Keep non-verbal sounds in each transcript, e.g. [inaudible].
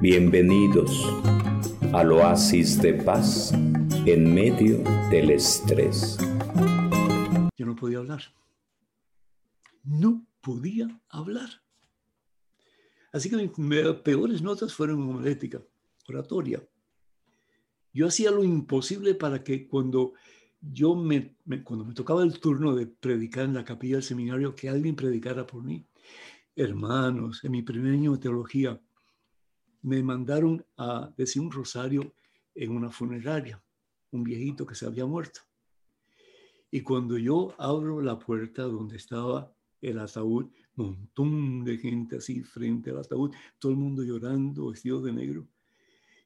Bienvenidos al oasis de paz en medio del estrés. Yo no podía hablar. No podía hablar. Así que mis peores notas fueron en homilética, oratoria. Yo hacía lo imposible para que cuando yo me, cuando me tocaba el turno de predicar en la capilla del seminario, que alguien predicara por mí. Hermanos, en mi primer año de teología, me mandaron a decir un rosario en una funeraria, un viejito que se había muerto. Y cuando yo abro la puerta donde estaba el ataúd, montón de gente así frente al ataúd, todo el mundo llorando, vestido de negro.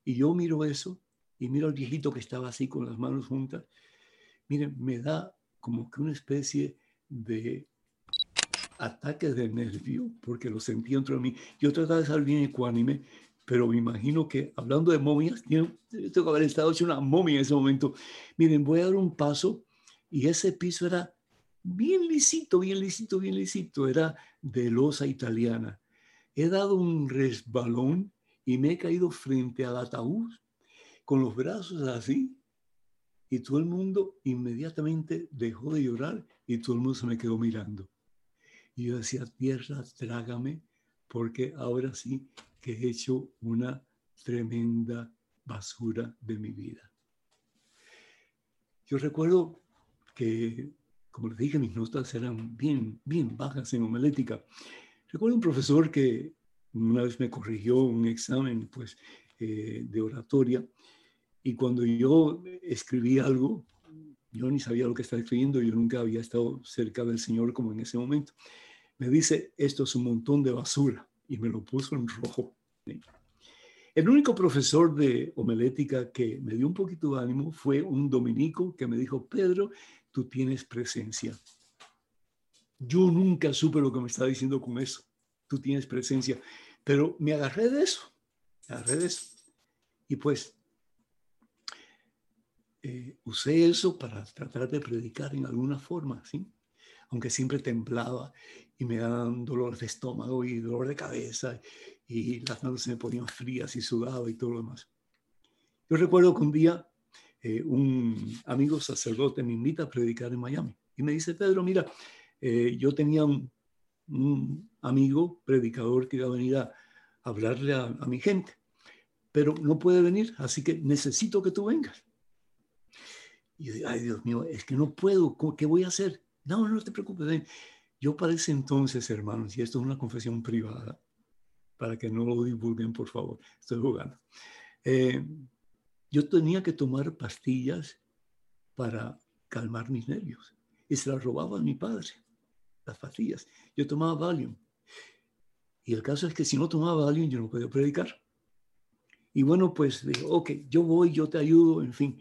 Y yo miro eso y miro al viejito que estaba así con las manos juntas. Miren, me da como que una especie de ataque de nervio, porque lo sentí dentro de mí. Yo trataba de ser bien ecuánime, pero me imagino que hablando de momias, tengo que haber estado hecho una momia en ese momento. Miren, voy a dar un paso y ese piso era bien lisito, bien lisito, bien lisito, era de losa italiana. He dado un resbalón y me he caído frente al ataúd con los brazos así y todo el mundo inmediatamente dejó de llorar y todo el mundo se me quedó mirando. Y yo decía, tierra, trágame, porque ahora sí que he hecho una tremenda basura de mi vida. Yo recuerdo que, como les dije, mis notas eran bien, bien bajas en homilética. Recuerdo un profesor que una vez me corrigió un examen pues, eh, de oratoria y cuando yo escribí algo, yo ni sabía lo que estaba escribiendo, yo nunca había estado cerca del Señor como en ese momento. Me dice, esto es un montón de basura y me lo puso en rojo. El único profesor de homilética que me dio un poquito de ánimo fue un dominico que me dijo, Pedro, tú tienes presencia. Yo nunca supe lo que me estaba diciendo con eso. Tú tienes presencia. Pero me agarré de eso. Me agarré de eso. Y pues eh, usé eso para tratar de predicar en alguna forma, ¿sí? Aunque siempre temblaba y me daban dolor de estómago y dolor de cabeza y las manos se me ponían frías y sudaba y todo lo demás. Yo recuerdo que un día eh, un amigo sacerdote me invita a predicar en Miami y me dice, Pedro, mira, eh, yo tenía un, amigo predicador que iba a venir a, hablarle a, mi gente, pero no puede venir, así que necesito que tú vengas. Y yo digo, ay Dios mío, es que no puedo, ¿qué voy a hacer? No, no te preocupes, ven. Yo para ese entonces, hermanos, y esto es una confesión privada, para que no lo divulguen, por favor, estoy jugando. Eh, yo tenía que tomar pastillas para calmar mis nervios y se las robaba a mi padre, las pastillas. Yo tomaba Valium. Y el caso es que si no tomaba Valium, yo no podía predicar. Y bueno, pues digo, ok, yo voy, yo te ayudo, en fin.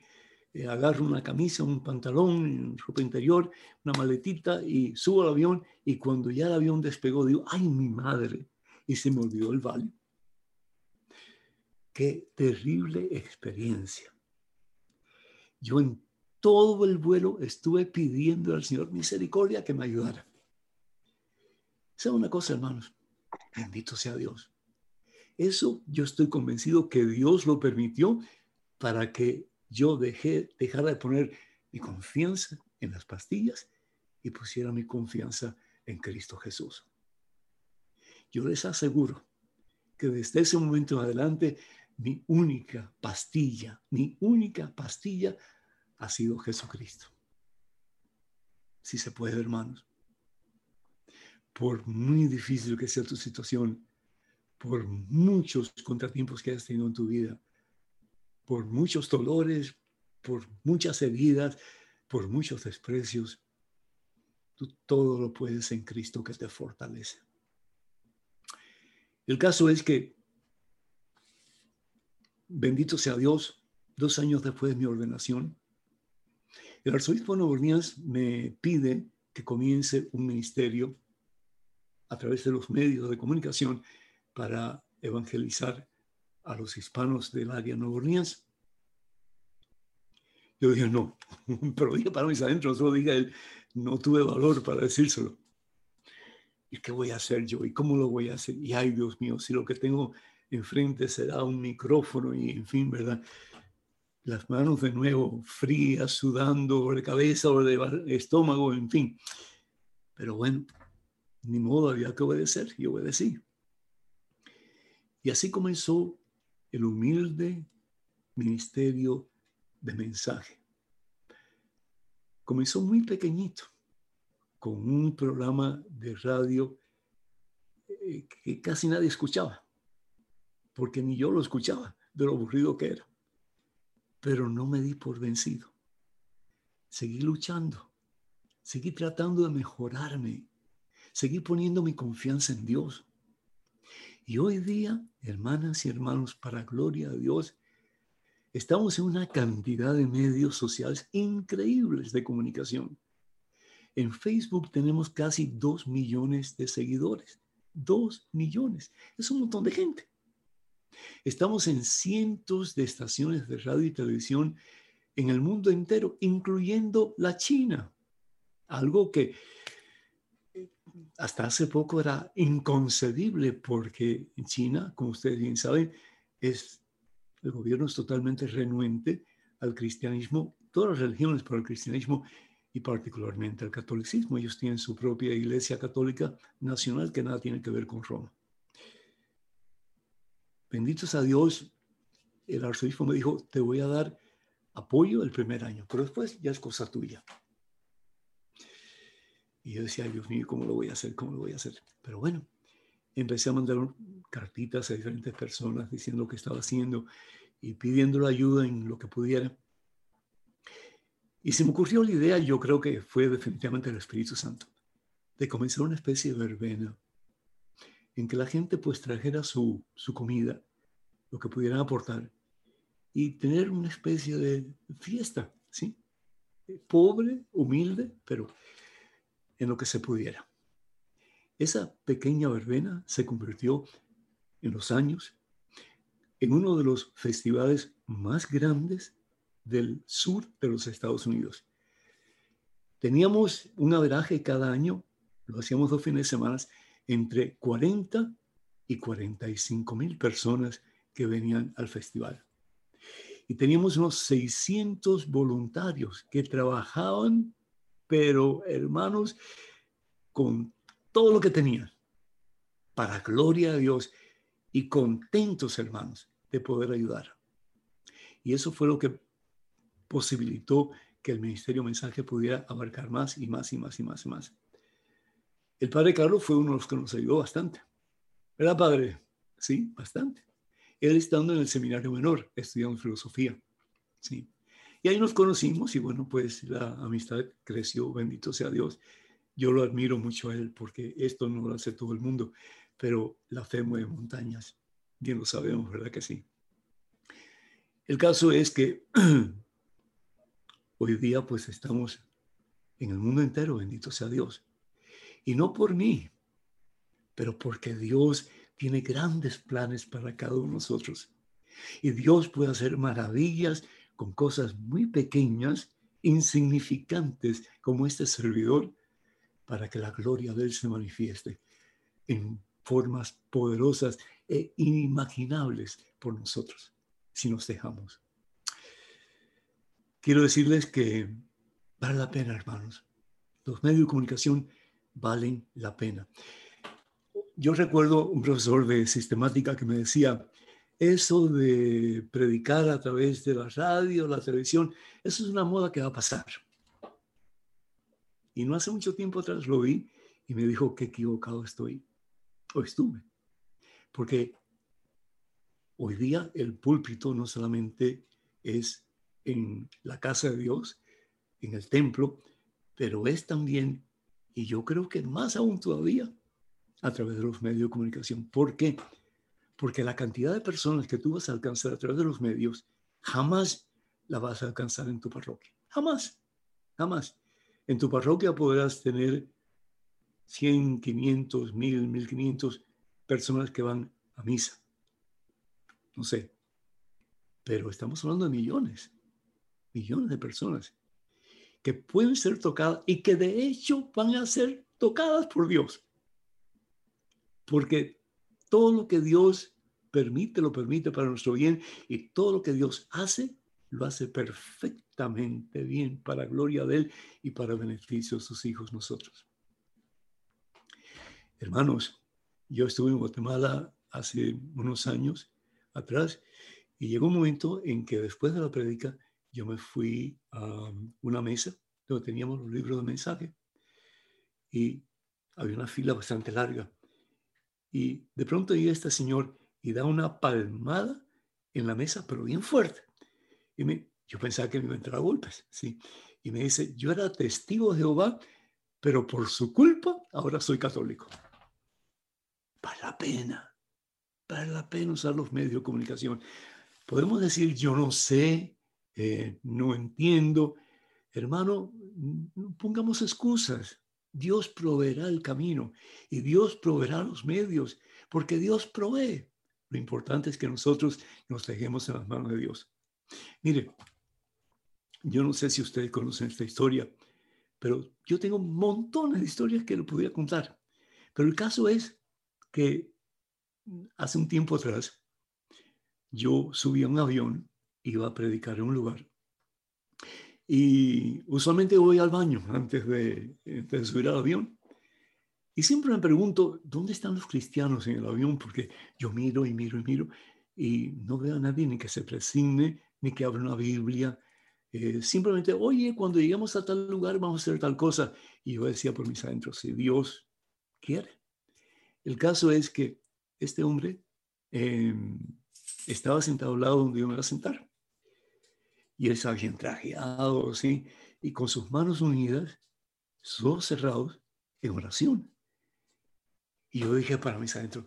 Eh, agarro una camisa, un pantalón, ropa interior, una maletita y subo al avión y cuando ya el avión despegó digo, ay mi madre, y se me olvidó el valle. Qué terrible experiencia. Yo en todo el vuelo estuve pidiendo al Señor misericordia que me ayudara. ¿Sabe una cosa, hermanos? Bendito sea Dios. Eso yo estoy convencido que Dios lo permitió para que yo dejé, dejara de poner mi confianza en las pastillas y pusiera mi confianza en Cristo Jesús. Yo les aseguro que desde ese momento en adelante mi única pastilla, mi única pastilla ha sido Jesucristo. Si se puede, hermanos. Por muy difícil que sea tu situación, por muchos contratiempos que hayas tenido en tu vida, por muchos dolores, por muchas heridas, por muchos desprecios, tú todo lo puedes en Cristo que te fortalece. El caso es que, bendito sea Dios, dos años después de mi ordenación, el arzobispo de me pide que comience un ministerio a través de los medios de comunicación para evangelizar a los hispanos del área Nueva Orleans. Yo dije, no, [laughs] pero dije para mis adentros, solo dije no tuve valor para decírselo. ¿Y qué voy a hacer yo? ¿Y cómo lo voy a hacer? Y ay, Dios mío, si lo que tengo enfrente se da un micrófono y en fin, ¿verdad? Las manos de nuevo frías, sudando, de cabeza o de estómago, en fin. Pero bueno, ni modo, había que obedecer y obedecí. Y así comenzó el humilde ministerio de mensaje. Comenzó muy pequeñito, con un programa de radio eh, que casi nadie escuchaba, porque ni yo lo escuchaba de lo aburrido que era. Pero no me di por vencido. Seguí luchando, seguí tratando de mejorarme, seguí poniendo mi confianza en Dios. Y hoy día, hermanas y hermanos, para gloria de Dios, estamos en una cantidad de medios sociales increíbles de comunicación. En Facebook tenemos casi dos millones de seguidores. Dos millones. Es un montón de gente. Estamos en cientos de estaciones de radio y televisión en el mundo entero, incluyendo la China. Algo que hasta hace poco era inconcebible porque en China, como ustedes bien saben, es, el gobierno es totalmente renuente al cristianismo, todas las religiones, pero el cristianismo y particularmente al catolicismo. Ellos tienen su propia iglesia católica nacional que nada tiene que ver con Roma. Benditos a Dios, el arzobispo me dijo, te voy a dar apoyo el primer año, pero después ya es cosa tuya. Y yo decía, Dios mío, ¿cómo lo voy a hacer? ¿Cómo lo voy a hacer? Pero bueno, empecé a mandar cartitas a diferentes personas diciendo lo que estaba haciendo y pidiendo ayuda en lo que pudiera. Y se me ocurrió la idea, yo creo que fue definitivamente el Espíritu Santo, de comenzar una especie de verbena en que la gente pues trajera su, su comida, lo que pudieran aportar, y tener una especie de fiesta, ¿sí? Pobre, humilde, pero en lo que se pudiera. Esa pequeña verbena se convirtió en los años en uno de los festivales más grandes del sur de los Estados Unidos. Teníamos un averaje cada año, lo hacíamos dos fines de semana, entre 40 y 45 mil personas que venían al festival. Y teníamos unos 600 voluntarios que trabajaban, pero hermanos, con todo lo que tenían, para gloria a Dios y contentos hermanos de poder ayudar. Y eso fue lo que posibilitó que el Ministerio Mensaje pudiera abarcar más y más y más y más y más. El padre Carlos fue uno de los que nos ayudó bastante. ¿Verdad, padre? Sí, bastante. Él estando en el seminario menor, estudiando filosofía. Sí. Y ahí nos conocimos y bueno, pues la amistad creció, bendito sea Dios. Yo lo admiro mucho a él porque esto no lo hace todo el mundo, pero la fe mueve montañas. Bien lo sabemos, ¿verdad que sí? El caso es que [clears throat] Hoy día pues estamos en el mundo entero, bendito sea Dios. Y no por mí, pero porque Dios tiene grandes planes para cada uno de nosotros. Y Dios puede hacer maravillas con cosas muy pequeñas, insignificantes, como este servidor, para que la gloria de Él se manifieste en formas poderosas e inimaginables por nosotros, si nos dejamos quiero decirles que vale la pena, hermanos. Los medios de comunicación valen la pena. Yo recuerdo un profesor de sistemática que me decía, eso de predicar a través de la radio, la televisión, eso es una moda que va a pasar. Y no hace mucho tiempo atrás lo vi y me dijo que equivocado estoy. O estuve. Porque hoy día el púlpito no solamente es en la casa de Dios, en el templo, pero es también, y yo creo que más aún todavía, a través de los medios de comunicación. ¿Por qué? Porque la cantidad de personas que tú vas a alcanzar a través de los medios, jamás la vas a alcanzar en tu parroquia. Jamás, jamás. En tu parroquia podrás tener 100, 500, 1000, 1500 personas que van a misa. No sé. Pero estamos hablando de millones millones de personas que pueden ser tocadas y que de hecho van a ser tocadas por Dios. Porque todo lo que Dios permite, lo permite para nuestro bien y todo lo que Dios hace, lo hace perfectamente bien para gloria de Él y para beneficio de sus hijos nosotros. Hermanos, yo estuve en Guatemala hace unos años atrás y llegó un momento en que después de la prédica yo me fui a una mesa donde teníamos los libros de mensaje y había una fila bastante larga. Y de pronto llega este señor y da una palmada en la mesa, pero bien fuerte. Y me, yo pensaba que me iba a entrar a golpes, ¿sí? Y me dice, yo era testigo de Jehová, pero por su culpa ahora soy católico. Vale la pena, vale la pena usar los medios de comunicación. Podemos decir, yo no sé, eh, no entiendo. Hermano, no pongamos excusas. Dios proveerá el camino y Dios proveerá los medios, porque Dios provee. Lo importante es que nosotros nos dejemos en las manos de Dios. Mire, yo no sé si ustedes conocen esta historia, pero yo tengo montones de historias que le podría contar. Pero el caso es que hace un tiempo atrás yo subí a un avión, iba a predicar en un lugar. Y usualmente voy al baño antes de, de subir al avión. Y siempre me pregunto, ¿dónde están los cristianos en el avión? Porque yo miro y miro y miro y no veo a nadie ni que se presigne, ni que abra una Biblia. Eh, simplemente, oye, cuando lleguemos a tal lugar vamos a hacer tal cosa. Y yo decía por mis adentros, si Dios quiere. El caso es que este hombre em, estaba sentado al lado donde yo me iba a sentar. Y él estaba bien trajeado, ¿sí? Y con sus manos unidas, sus ojos cerrados, en oración. Y yo dije para mis adentros,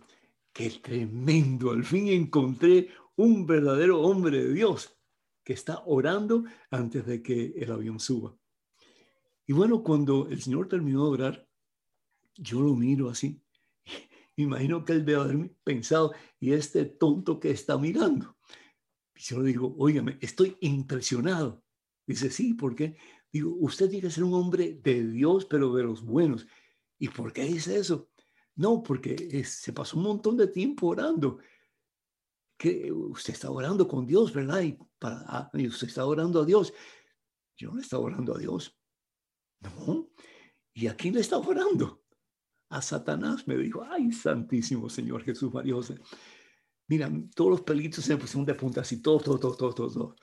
qué tremendo, al fin encontré un verdadero hombre de Dios que está orando antes de que el avión suba. Y bueno, cuando el Señor terminó de orar, yo lo miro así [laughs] imagino que él debe haber pensado, y este tonto que está mirando. Y yo le digo, óigame, estoy impresionado. Dice, sí, ¿por qué? Digo, usted tiene que ser un hombre de Dios, pero de los buenos. ¿Y por qué dice eso? No, porque se pasó un montón de tiempo orando. Que usted está orando con Dios, ¿verdad? Y, para, ah, y usted está orando a Dios. Yo no estaba orando a Dios. No. ¿Y a quién le está orando? a Satanás, me dijo, ay, santísimo Señor Jesús María José. Mira, todos los pelitos se me pusieron de punta, así, todo, todo, todo, todo, todo.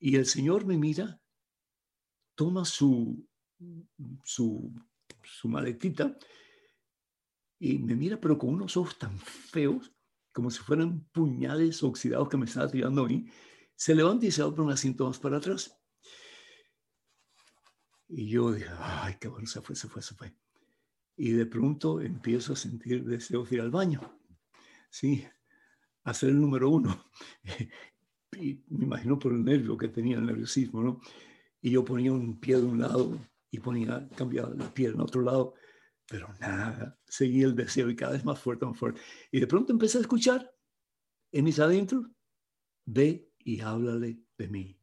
Y el Señor me mira, toma su, su, su maletita y me mira, pero con unos ojos tan feos, como si fueran puñales oxidados que me estaba tirando a mí, se levanta y se por un asiento más para atrás. Y yo dije, ay, qué bueno, se fue, se fue, se fue y de pronto empiezo a sentir deseos de ir al baño. Sí, hacer el número uno. [laughs] Y me imagino por el nervio que tenía, el nerviosismo, ¿no? Y yo ponía un pie de un lado y ponía, cambiaba la pie en otro lado, pero nada, seguía el deseo y cada vez más fuerte, más fuerte. Y de pronto empecé a escuchar en mis adentros, ve y háblale de mí.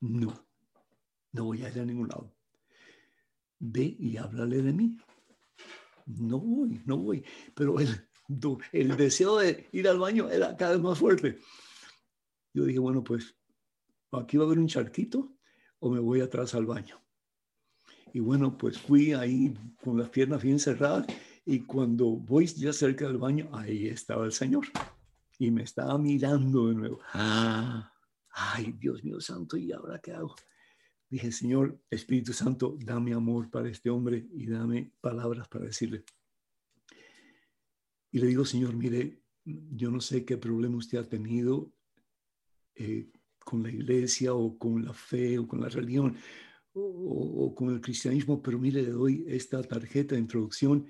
No, no voy a ir a ningún lado ve y háblale de mí. No voy, no voy. Pero el, el deseo de ir al baño era cada vez más fuerte. Yo dije, bueno, pues aquí va a haber un charquito o me voy atrás al baño. Y bueno, pues fui ahí con las piernas bien cerradas y cuando voy ya cerca del baño, ahí estaba el Señor. Y me estaba mirando de nuevo. Ah, ay, Dios mío santo, ¿y ahora qué hago? Dije, Señor, Espíritu Santo, dame amor para este hombre y dame palabras para decirle. Y le digo, Señor, mire, yo no sé qué problema usted ha tenido eh, con la iglesia o con la fe o con la religión o, con el cristianismo, pero mire, le doy esta tarjeta de introducción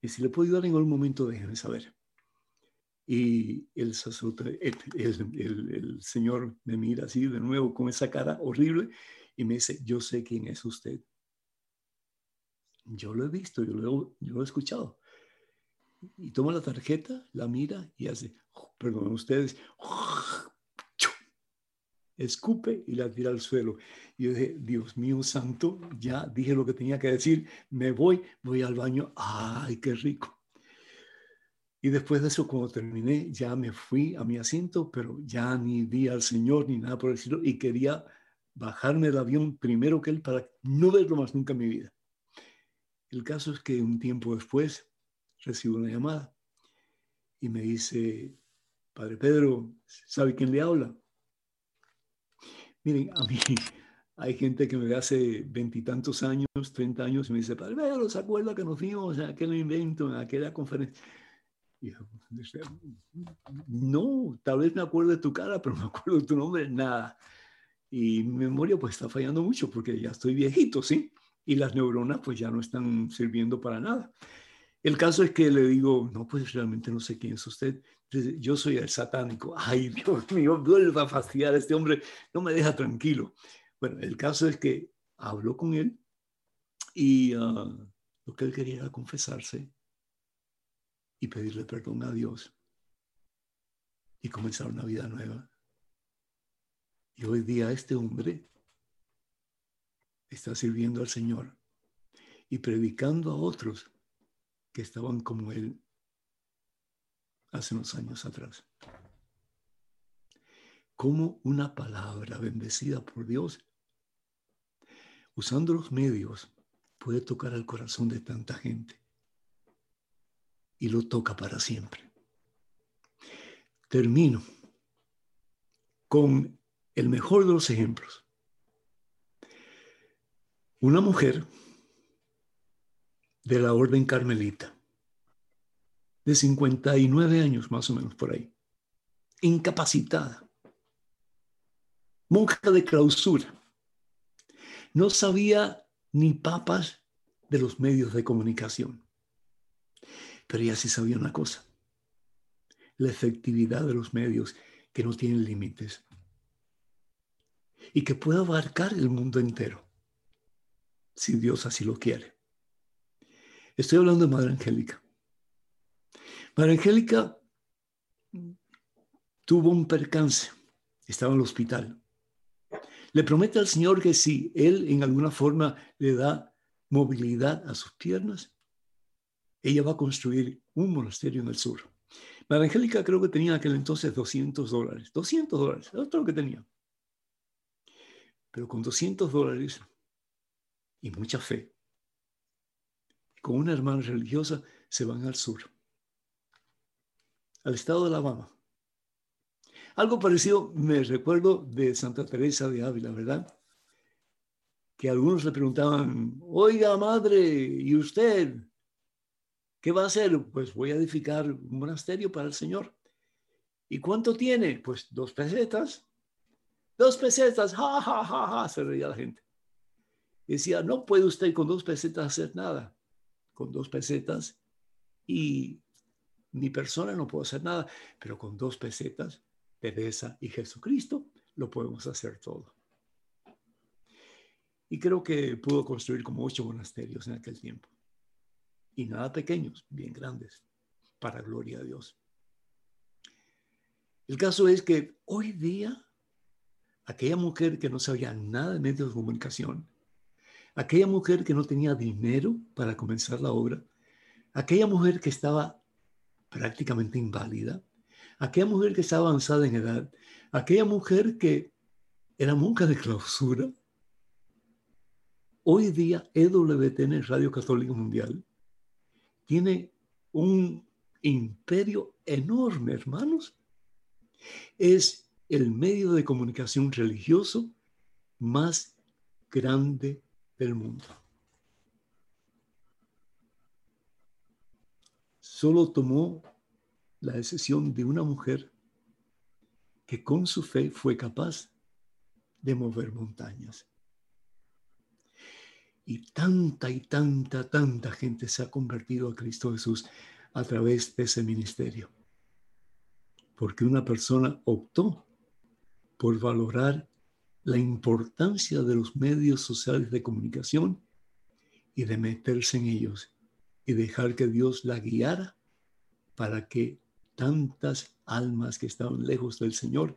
y si le puedo ayudar en algún momento, déjeme saber. Y el sacerdote, el Señor me mira así de nuevo con esa cara horrible y me dice, yo sé quién es usted. Yo lo he visto, yo lo, yo lo he escuchado. Y toma la tarjeta, la mira y hace, perdón, ustedes, escupe y la tira al suelo. Y yo dije, Dios mío santo, ya dije lo que tenía que decir, me voy, voy al baño, ay, qué rico. Y después de eso, cuando terminé, ya me fui a mi asiento, pero ya ni vi al Señor ni nada por decirlo, y quería bajarme del avión primero que él para no verlo más nunca en mi vida. El caso es que un tiempo después recibo una llamada y me dice, Padre Pedro, ¿sabe quién le habla? Miren, a mí [laughs] hay gente que me ve hace veintitantos años, treinta años, y me dice, Padre Pedro, ¿se acuerda que nos vimos en aquel invento, en aquella conferencia? no, tal vez me acuerdo de tu cara, pero no me acuerdo de tu nombre, nada. Y mi memoria pues está fallando mucho porque ya estoy viejito, ¿sí? Y las neuronas pues ya no están sirviendo para nada. El caso es que le digo, no, pues realmente no sé quién es usted. Yo soy el satánico. Ay, Dios mío, vuelva a fastidiar a este hombre, no me deja tranquilo. Bueno, el caso es que habló con él y ah, lo que él quería era confesarse y pedirle perdón a Dios y comenzar una vida nueva. Y hoy día este hombre está sirviendo al Señor y predicando a otros que estaban como él hace unos años atrás. Como una palabra bendecida por Dios, usando los medios, puede tocar el corazón de tanta gente y lo toca para siempre. Termino con el mejor de los ejemplos. Una mujer de la orden carmelita, de 59 años más o menos por ahí, incapacitada, monja de clausura, no sabía ni papas de los medios de comunicación. Pero ella sí sabía una cosa, la efectividad de los medios que no tienen límites y que puede abarcar el mundo entero, si Dios así lo quiere. Estoy hablando de Madre Angélica. Madre Angélica tuvo un percance, estaba en el hospital. Le promete al Señor que si Él en alguna forma le da movilidad a sus piernas, ella va a construir un monasterio en el sur. María Angélica creo que tenía aquel entonces 200 dólares. 200 dólares, es todo lo que tenía. Pero con 200 dólares y mucha fe, con una hermana religiosa, se van al sur, al estado de Alabama. Algo parecido me recuerdo de Santa Teresa de Ávila, ¿verdad? Que algunos le preguntaban, oiga madre, ¿y usted? ¿Qué va a hacer? Pues voy a edificar un monasterio para el Señor. ¿Y cuánto tiene? Pues dos pesetas. Dos pesetas, ja, ja, ja, ja, se reía la gente. decía, no puede usted con dos pesetas hacer nada. Con dos pesetas y mi persona no puedo hacer nada, pero con dos pesetas, Teresa y Jesucristo, lo podemos hacer todo. Y creo que pudo construir como ocho monasterios en aquel tiempo y nada pequeños, bien grandes, para gloria a Dios. El caso es que hoy día, aquella mujer que no sabía nada de medios de comunicación, aquella mujer que no tenía dinero para comenzar la obra, aquella mujer que estaba prácticamente inválida, aquella mujer que estaba avanzada en edad, aquella mujer que era monja de clausura, hoy día EWTN, Radio Católica Mundial, tiene un imperio enorme, hermanos. Es el medio de comunicación religioso más grande del mundo. Solo tomó la decisión de una mujer que con su fe fue capaz de mover montañas. Y tanta y tanta, tanta gente se ha convertido a Cristo Jesús a través de ese ministerio. Porque una persona optó por valorar la importancia de los medios sociales de comunicación y de meterse en ellos y dejar que Dios la guiara para que tantas almas que estaban lejos del Señor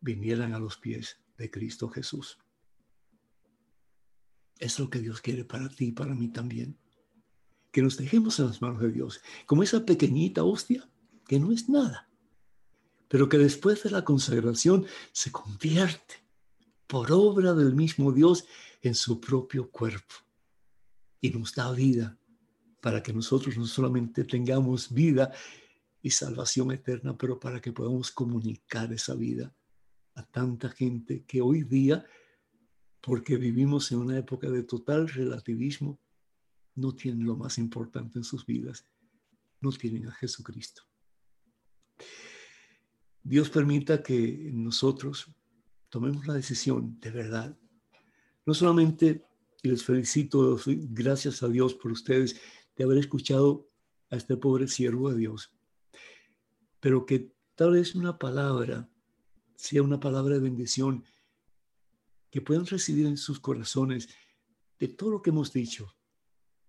vinieran a los pies de Cristo Jesús. Es lo que Dios quiere para ti y para mí también. que nos dejemos en las manos de Dios, como esa pequeñita hostia que no es nada, pero que después de la consagración se convierte por obra del mismo Dios en su propio cuerpo y nos da vida para que nosotros no solamente tengamos vida y salvación eterna, pero para que podamos comunicar esa vida a tanta gente que hoy día, porque vivimos en una época de total relativismo, no tienen lo más importante en sus vidas, no tienen a Jesucristo. Dios permita que nosotros tomemos la decisión de verdad, no solamente, y les felicito, gracias a Dios por ustedes, de haber escuchado a este pobre siervo de Dios, pero que tal vez una palabra sea una palabra de bendición que puedan recibir en sus corazones de todo lo que hemos dicho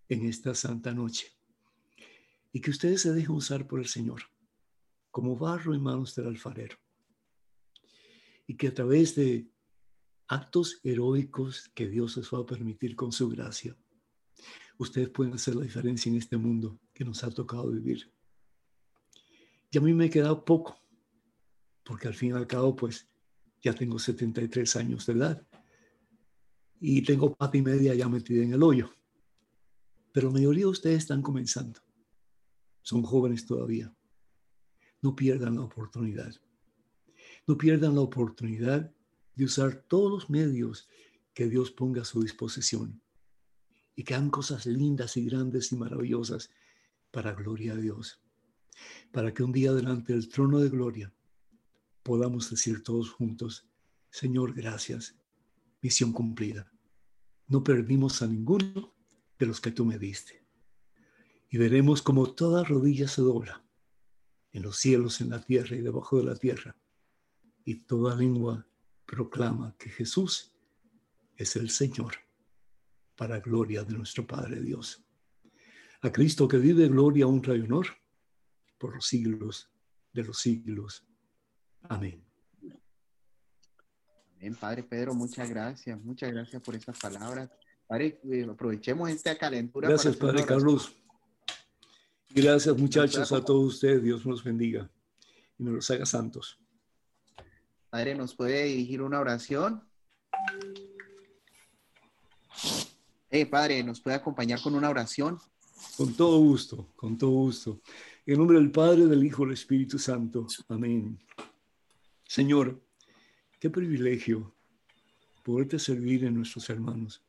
en esta santa noche. Y que ustedes se dejen usar por el Señor como barro en manos del alfarero. Y que a través de actos heroicos que Dios les va a permitir con su gracia, ustedes pueden hacer la diferencia en este mundo que nos ha tocado vivir. Y a mí me queda poco, porque al fin y al cabo, pues ya tengo 73 años de edad y tengo pata y media ya metida en el hoyo. Pero la mayoría de ustedes están comenzando. Son jóvenes todavía. No pierdan la oportunidad. No pierdan la oportunidad de usar todos los medios que Dios ponga a su disposición y que hagan cosas lindas y grandes y maravillosas para gloria a Dios. Para que un día delante del trono de gloria podamos decir todos juntos, Señor, gracias, misión cumplida. No perdimos a ninguno de los que tú me diste. Y veremos como toda rodilla se dobla en los cielos, en la tierra y debajo de la tierra. Y toda lengua proclama que Jesús es el Señor para gloria de nuestro Padre Dios. A Cristo que vive gloria, honra y honor por los siglos de los siglos. Amén. Amén, Padre Pedro, muchas gracias, muchas gracias por esas palabras. Padre, eh, aprovechemos esta calentura. Gracias, Padre Carlos. Gracias, muchachos, a todos ustedes. Dios nos bendiga y nos los haga santos. Padre, ¿nos puede dirigir una oración? Eh, padre, ¿nos puede acompañar con una oración? Con todo gusto, con todo gusto. En nombre del Padre, del Hijo, del Espíritu Santo. Amén. Señor, qué privilegio poderte servir en nuestros hermanos.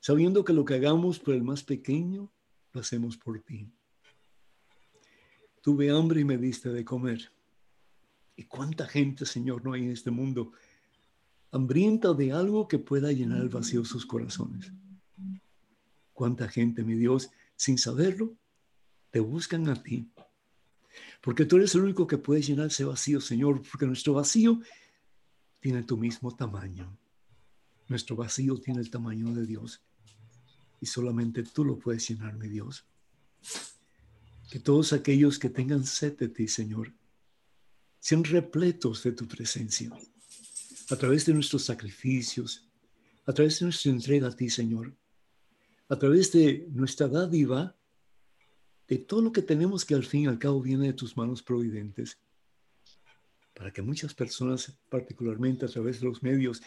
Sabiendo que lo que hagamos por el más pequeño, lo hacemos por ti. Tuve hambre y me diste de comer. ¿Y cuánta gente, Señor, no hay en este mundo hambrienta de algo que pueda llenar el vacío de sus corazones. Cuánta gente, mi Dios, sin saberlo, te buscan a ti. Porque tú eres el único que puede llenar ese vacío, Señor, porque nuestro vacío tiene tu mismo tamaño. Nuestro vacío tiene el tamaño de Dios. Y solamente tú lo puedes llenar, mi Dios. Que todos aquellos que tengan sed de ti, Señor, sean repletos de tu presencia a través de nuestros sacrificios, a través de nuestra entrega a ti, Señor, a través de nuestra dádiva, de todo lo que tenemos que al fin y al cabo viene de tus manos providentes, para que muchas personas, particularmente a través de los medios,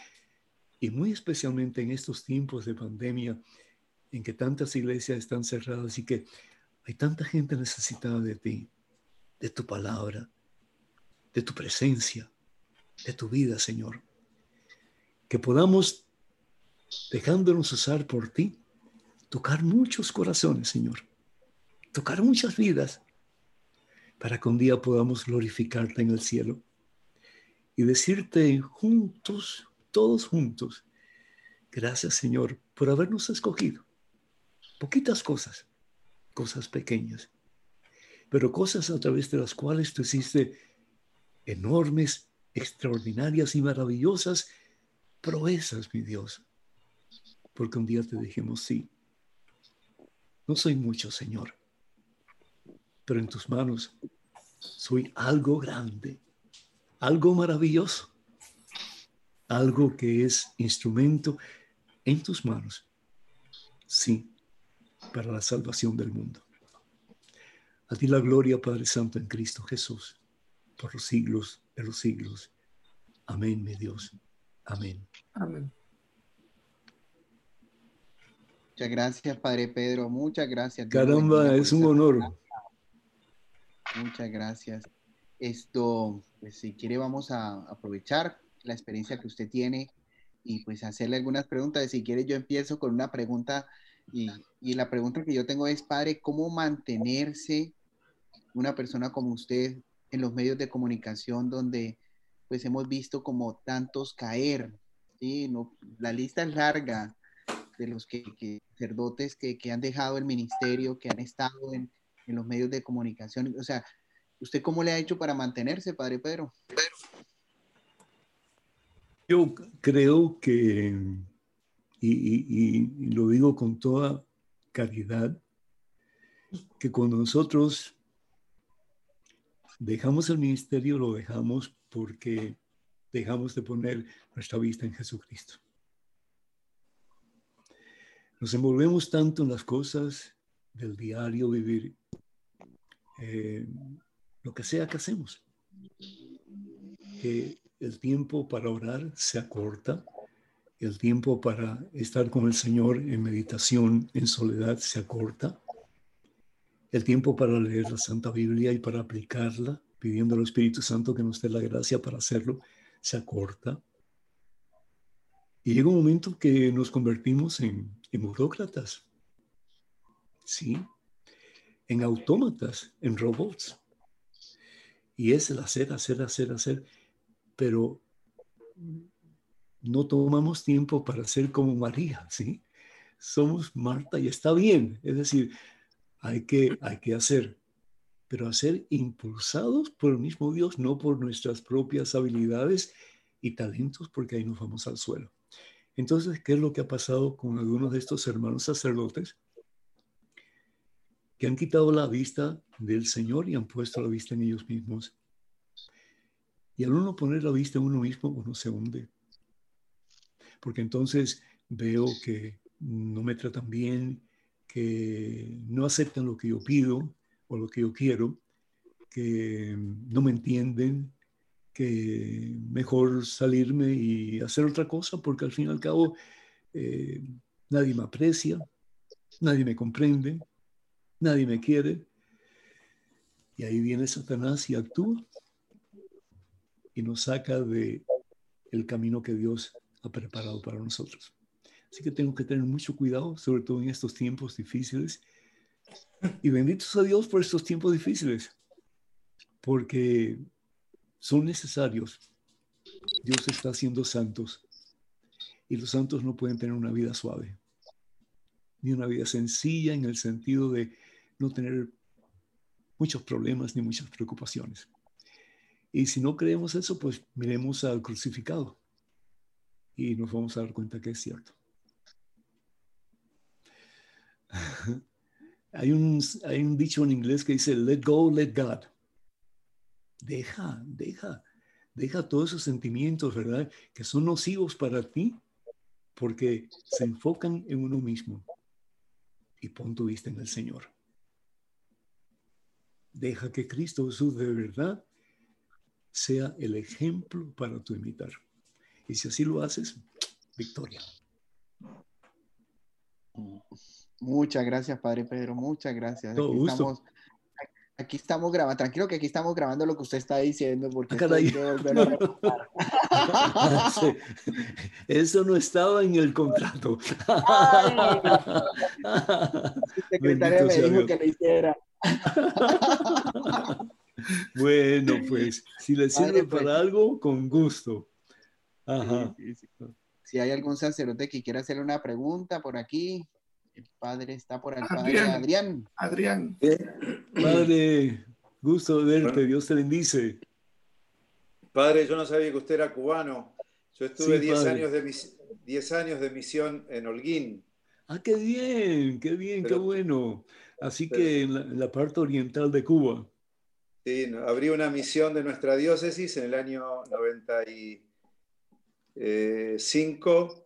y muy especialmente en estos tiempos de pandemia, en que tantas iglesias están cerradas y que hay tanta gente necesitada de ti, de tu palabra, de tu presencia, de tu vida, Señor que podamos, dejándonos usar por ti, tocar muchos corazones, Señor, tocar muchas vidas, para que un día podamos glorificarte en el cielo y decirte juntos, todos juntos, gracias Señor por habernos escogido. Poquitas cosas, cosas pequeñas, pero cosas a través de las cuales tú hiciste enormes, extraordinarias y maravillosas proezas, mi Dios, porque un día te dijimos sí. No soy mucho, Señor, pero en tus manos soy algo grande, algo maravilloso, algo que es instrumento en tus manos. Sí, para la salvación del mundo. A ti la gloria, Padre Santo, en Cristo Jesús, por los siglos de los siglos. Amén, mi Dios. Amén. Amén. Muchas gracias, Padre Pedro. Muchas gracias. Caramba, es un honor. Muchas gracias. Esto, pues si quiere, vamos a aprovechar la experiencia que usted tiene y pues hacerle algunas preguntas. Si quiere, yo empiezo con una pregunta y, y la pregunta que yo tengo es, Padre, ¿cómo mantenerse una persona como usted en los medios de comunicación donde pues hemos visto como tantos caer? ¿sí? No, la lista es larga de los que, sacerdotes que, que, han dejado el ministerio, que han estado en, en los medios de comunicación. O sea, ¿usted cómo le ha hecho para mantenerse, Padre Pedro? Yo creo que, y, lo digo con toda caridad, que cuando nosotros dejamos el ministerio, lo dejamos porque dejamos de poner nuestra vista en Jesucristo. Nos envolvemos tanto en las cosas del diario vivir, eh, lo que sea que hacemos, que el tiempo para orar se acorta, el tiempo para estar con el Señor en meditación, en soledad, se acorta, el tiempo para leer la Santa Biblia y para aplicarla, pidiendo al Espíritu Santo que nos dé la gracia para hacerlo, se acorta. Y llega un momento que nos convertimos en, en burócratas, ¿sí? En autómatas, en robots. Y es el hacer, hacer, hacer, hacer. Pero no tomamos tiempo para ser como María, ¿sí? Somos Marta y está bien. Es decir, hay que, hay que hacer, pero hacer impulsados por el mismo Dios, no por nuestras propias habilidades y talentos, porque ahí nos vamos al suelo. Entonces, ¿qué es lo que ha pasado con algunos de estos hermanos sacerdotes? Que han quitado la vista del Señor y han puesto la vista en ellos mismos. Y al uno poner la vista en uno mismo, uno se hunde. Porque entonces veo que no me tratan bien, que no aceptan lo que yo pido o lo que yo quiero, que no me entienden, que mejor salirme y hacer otra cosa, porque al fin y al cabo eh, nadie me aprecia, nadie me comprende, nadie me quiere. Y ahí viene Satanás y actúa y nos saca de el camino que Dios ha preparado para nosotros. Así que tengo que tener mucho cuidado, sobre todo en estos tiempos difíciles. Y benditos a Dios por estos tiempos difíciles, porque son necesarios. Dios está haciendo santos y los santos no pueden tener una vida suave, ni una vida sencilla en el sentido de no tener muchos problemas ni muchas preocupaciones. Y si no creemos eso, pues miremos al crucificado y nos vamos a dar cuenta que es cierto. [laughs] hay, un, hay un dicho en inglés que dice, let go, let God. Deja, deja, deja todos esos sentimientos, ¿verdad? Que son nocivos para ti porque se enfocan en uno mismo y pon tu vista en el Señor. Deja que Cristo Jesús de verdad sea el ejemplo para tu imitar. Y si así lo haces, victoria. Muchas gracias, Padre Pedro. Muchas gracias. Aquí estamos, aquí estamos grabando. Tranquilo que aquí estamos grabando lo que usted está diciendo porque ah, [laughs] Eso no estaba en el contrato. [laughs] me dijo que lo hiciera. [laughs] bueno, pues, si le sirve para pues. algo, con gusto. Ajá. Si hay algún sacerdote que quiera hacerle una pregunta por aquí, el padre está por el padre Adrián. Adrián. Padre, gusto de verte, Dios te bendice. Padre, yo no sabía que usted era cubano. Yo estuve 10 años, de años de misión en Holguín. Ah, qué bien, qué bien, qué bueno. Así que en la, parte oriental de Cuba. Sí, abrí una misión de nuestra diócesis en el año 95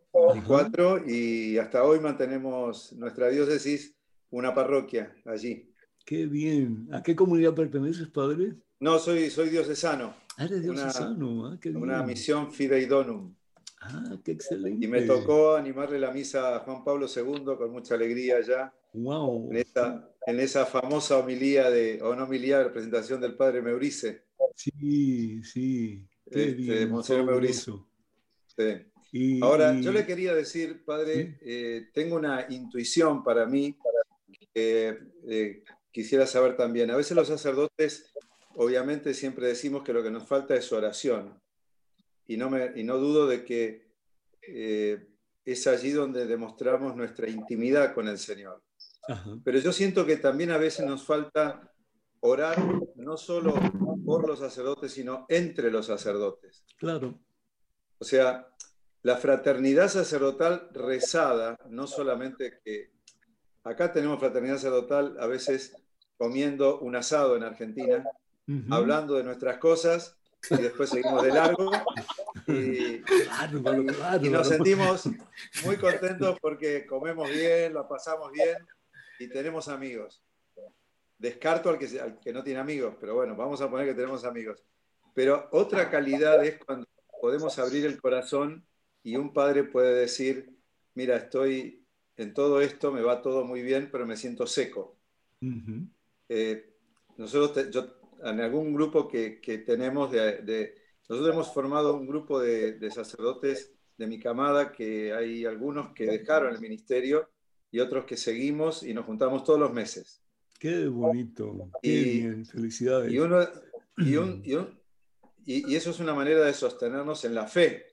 y hasta hoy mantenemos nuestra diócesis una parroquia allí. Qué bien. ¿A qué comunidad perteneces, padre? No, soy, soy diocesano. Ah, eres diocesano. ah, qué bien. Una misión Fideidonum. Ah, qué excelente. Y me tocó animarle la misa a Juan Pablo II con mucha alegría ya. Wow. En esa, en esa famosa homilía de, o no homilía de presentación del padre Meurice. Sí, sí. Qué Este, bien. Monseñor fabuloso. Sí. Y- Ahora, yo le quería decir, padre, eh, tengo una intuición para mí que eh, quisiera saber también. A veces los sacerdotes, obviamente, siempre decimos que lo que nos falta es oración. Y no, me, y no dudo de que eh, es allí donde demostramos nuestra intimidad con el Señor. Ajá. Pero yo siento que también a veces nos falta orar no solo por los sacerdotes, sino entre los sacerdotes. Claro. O sea, la fraternidad sacerdotal rezada, no solamente que acá tenemos fraternidad sacerdotal a veces comiendo un asado en Argentina, hablando de nuestras cosas y después seguimos de largo y, [laughs] Claro, claro, y- nos sentimos muy contentos porque comemos bien, la pasamos bien y tenemos amigos. Descarto al que, se- al que no tiene amigos, pero bueno, vamos a poner que tenemos amigos. Pero otra calidad es cuando podemos abrir el corazón y un padre puede decir, mira, estoy en todo esto, me va todo muy bien, pero me siento seco. Ujú. Eh, nosotros, te- yo, en algún grupo que, que tenemos, de, de- nosotros hemos formado un grupo de, de sacerdotes de mi camada, que hay algunos que dejaron el ministerio y otros que seguimos y nos juntamos todos los meses. Qué bonito. Qué Y- bien. Felicidades. Y, uno, y, un- y un- y eso es una manera de sostenernos en la fe,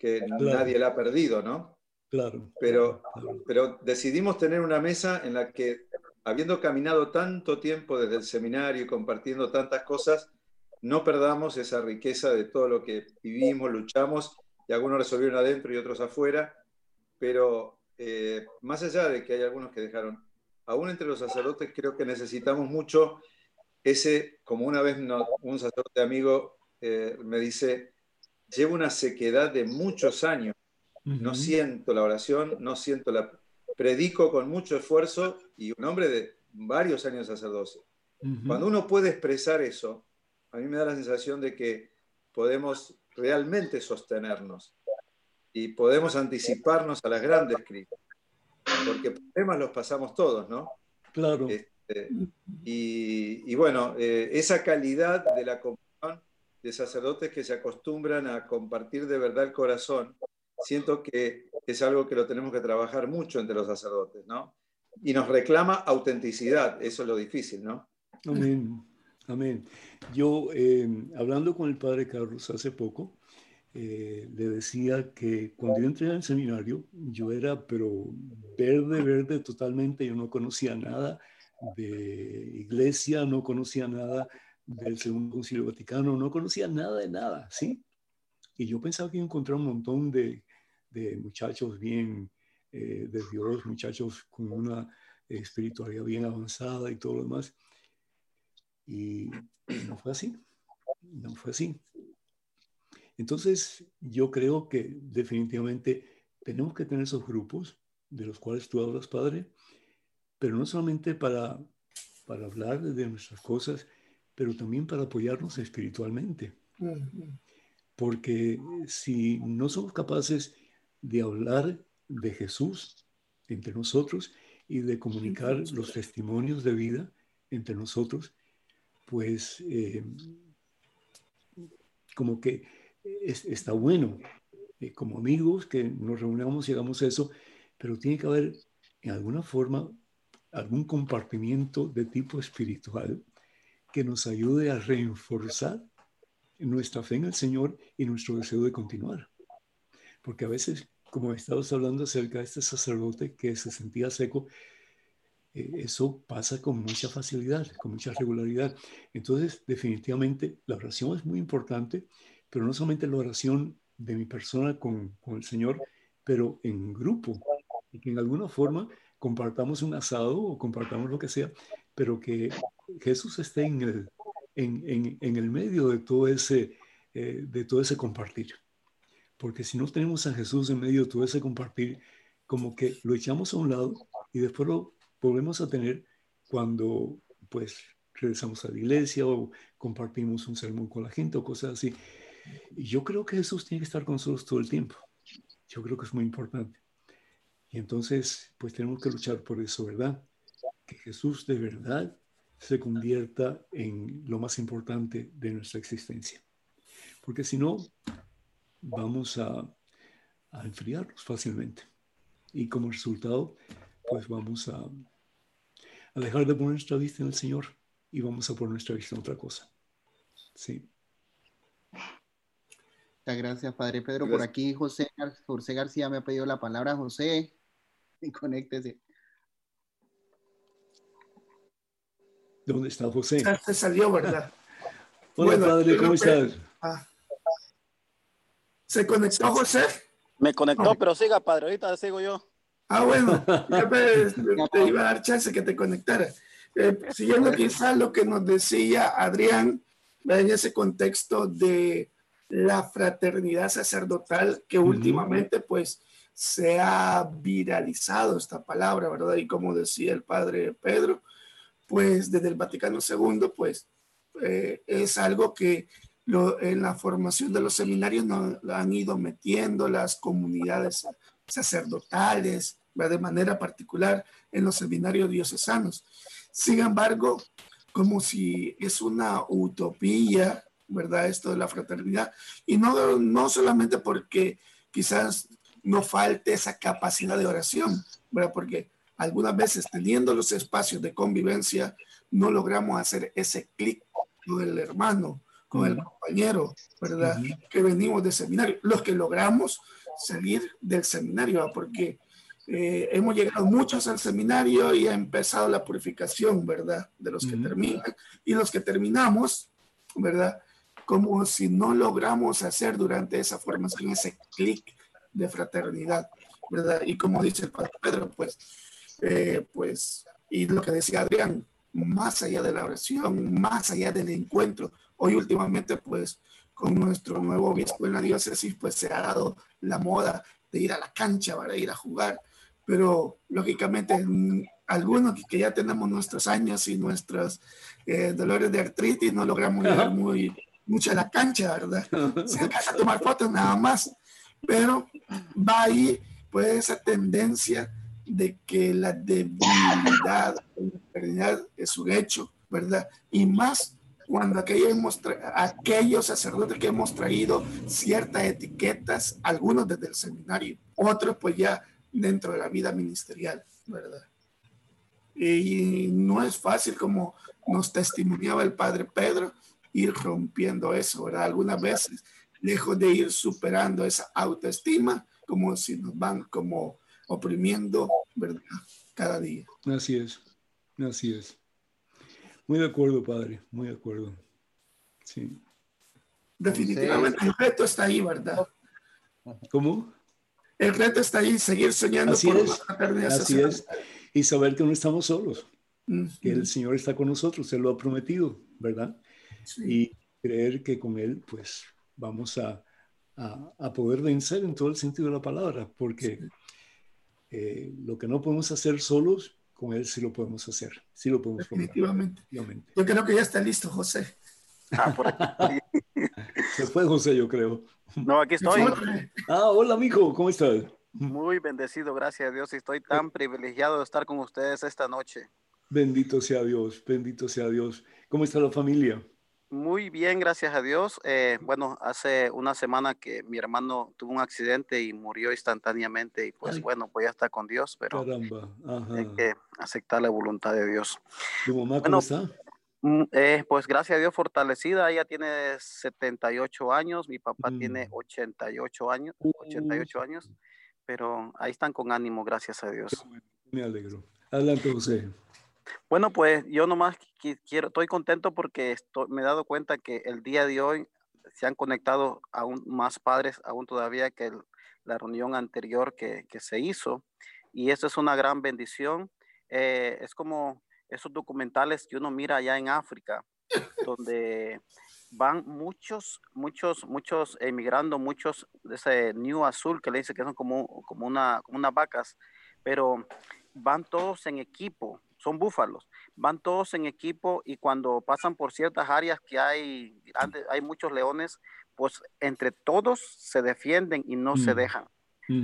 que nadie la ha perdido, ¿no? Claro. Pero- claro. Pero decidimos tener una mesa en la que, habiendo caminado tanto tiempo desde el seminario y compartiendo tantas cosas, no perdamos esa riqueza de todo lo que vivimos, luchamos, y algunos resolvieron adentro y otros afuera, pero eh, más allá de que hay algunos que dejaron, aún entre los sacerdotes creo que necesitamos mucho ese, como una vez no- un sacerdote amigo eh, me dice, llevo una sequedad de muchos años no Ujú. siento la oración, no siento la... Predico con mucho esfuerzo y un hombre de varios años de sacerdocio. Ujú. Cuando uno puede expresar eso, a mí me da la sensación de que podemos realmente sostenernos y podemos anticiparnos a las grandes crisis. Porque problemas los pasamos todos, ¿no? Claro. Este, y, y bueno, eh, esa calidad de la comunión de sacerdotes que se acostumbran a compartir de verdad el corazón, siento que es algo que lo tenemos que trabajar mucho entre los sacerdotes, ¿no? Y nos reclama autenticidad, eso es lo difícil, ¿no? Amén. Amén. Yo, eh, hablando con el padre Carlos hace poco, eh, le decía que cuando yo entré al seminario, yo era, pero verde, verde totalmente. Yo no conocía nada de iglesia, no conocía nada del Segundo Concilio Vaticano, no conocía nada de nada, ¿sí? Y yo pensaba que iba a encontrar un montón de, de muchachos bien eh, de Dios, muchachos con una espiritualidad bien avanzada y todo lo demás. Y no fue así, no fue así. Entonces, yo creo que definitivamente tenemos que tener esos grupos de los cuales tú hablas, Padre, pero no solamente para, para hablar de nuestras cosas, pero también para apoyarnos espiritualmente. Porque si no somos capaces de hablar de Jesús entre nosotros y de comunicar los testimonios de vida entre nosotros, pues eh, como que es- está bueno, eh, como amigos que nos reunamos y hagamos eso, pero tiene que haber en alguna forma algún compartimiento de tipo espiritual que nos ayude a reforzar nuestra fe en el Señor y nuestro deseo de continuar. Porque a veces, como estabas hablando acerca de este sacerdote que se sentía seco, eh, eso pasa con mucha facilidad, con mucha regularidad. Entonces, definitivamente, la oración es muy importante, pero no solamente la oración de mi persona con, con el Señor, pero en grupo, y que en alguna forma compartamos un asado o compartamos lo que sea, pero que Jesús esté en el, en, en- en el medio de todo, ese, eh, de todo ese compartir. Porque si no tenemos a Jesús en medio de todo ese compartir, como que lo echamos a un lado y después lo volvemos a tener cuando pues regresamos a la iglesia o compartimos un sermón con la gente o cosas así. Y yo creo que Jesús tiene que estar con nosotros todo el tiempo. Yo creo que es muy importante. Y entonces, pues tenemos que luchar por eso, ¿verdad? Que Jesús de verdad se convierta en lo más importante de nuestra existencia. Porque si no, vamos a, a enfriarnos fácilmente. Y como resultado, pues vamos a, a dejar de poner nuestra vista en el Señor y vamos a poner nuestra vista en otra cosa. Sí. Muchas gracias, Padre Pedro. Por aquí José, José García me ha pedido la palabra. José, [laughs] conéctese. ¿Dónde está José? Ya se salió, ¿verdad? [laughs] Hola, Bueno, padre, ¿cómo estás? Ah. ¿Se conectó José? Me conectó, pero siga, padre, ahorita sigo yo. Ah, bueno, [laughs] ya me- te iba a dar chance que te conectara. Eh, siguiendo quizás lo que nos decía Adrián, en ese contexto de la fraternidad sacerdotal que últimamente pues se ha viralizado esta palabra, ¿verdad? Y como decía el padre Pedro, pues desde el Vaticano II, pues eh, es algo que lo- en la formación de los seminarios nos han ido metiendo las comunidades sacerdotales, de manera particular en los seminarios diocesanos. Sin embargo, como si es una utopía, ¿verdad? Esto de la fraternidad. Y no, no solamente porque quizás no falte esa capacidad de oración, ¿verdad? Porque algunas veces teniendo los espacios de convivencia, no logramos hacer ese clic con el hermano, con el compañero, ¿verdad? Ujú. Que venimos del seminario. Los que logramos salir del seminario, porque eh, hemos llegado muchos al seminario y ha empezado la purificación, ¿verdad? De los que Ujú. terminan y los que terminamos, ¿verdad? Como si no logramos hacer durante esa formación ese clic de fraternidad, ¿verdad? Y como dice el padre Pedro, pues, eh, pues, y lo que decía Adrián, más allá de la oración, más allá del encuentro, hoy últimamente, pues, con nuestro nuevo obispo en la diócesis, pues se ha dado la moda de ir a la cancha para ir a jugar, pero lógicamente algunos que- ya tenemos nuestros años y nuestros eh, dolores de artritis no logramos llegar muy mucho a la cancha, ¿verdad? Se alcanza a tomar fotos nada más, pero va ahí pues esa tendencia de que la debilidad, la es un hecho, ¿verdad? Y más cuando aquellos, aquellos sacerdotes que hemos traído ciertas etiquetas, algunos desde el seminario, otros pues ya dentro de la vida ministerial, ¿verdad? Y no es fácil como nos testimoniaba el padre Pedro, ir rompiendo eso, ¿verdad? Algunas veces, lejos de ir superando esa autoestima, como si nos van como oprimiendo, ¿verdad? Cada día. Así es, así es. Muy de acuerdo, padre, muy de acuerdo. Sí. Definitivamente el reto está ahí, ¿verdad? ¿Cómo? El reto está ahí, seguir soñando Así por es, una Así social. es. Y saber que no estamos solos, que el Señor está con nosotros, Él lo ha prometido, ¿verdad? sí. Y creer que con Él, pues, vamos a, a, a poder vencer en todo el sentido de la palabra, porque eh, lo que no podemos hacer solos, con Él sí lo podemos hacer, sí lo podemos Definitivamente. definitivamente. Yo creo que ya está listo, José. Ah, por aquí. [laughs] Se fue José, yo creo. No, aquí estoy. Ah, hola, mijo, ¿cómo estás? Muy bendecido, gracias a Dios. Y estoy tan privilegiado de estar con ustedes esta noche. Bendito sea Dios, bendito sea Dios. ¿Cómo está la familia? Muy bien, gracias a Dios. Eh, bueno, hace una semana que mi hermano tuvo un accidente y murió instantáneamente. Y pues Ay. bueno, pues ya está con Dios, pero. Ajá. hay que aceptar la voluntad de Dios. ¿Tu mamá Bueno, cómo está? Mm, eh, pues gracias a Dios fortalecida, ella tiene 78 años, mi papá tiene Mm. 88 años, Uh. 88 años, pero ahí están con ánimo, gracias a Dios. Me alegro. Adelante, José. Bueno, pues yo nomás qui- quiero, estoy contento porque estoy- me he dado cuenta que el día de hoy se han conectado aún más padres, aún todavía que el- la reunión anterior que, que se hizo. Y esto es una gran bendición. Eh, es como esos documentales que uno mira allá en África, [laughs] donde van muchos, muchos, muchos emigrando, muchos de ese New Azul que le dice que son como, como, una, como unas vacas, pero van todos en equipo, son búfalos, van todos en equipo y cuando pasan por ciertas áreas que hay, hay muchos leones, pues entre todos se defienden y no se mm. dejan.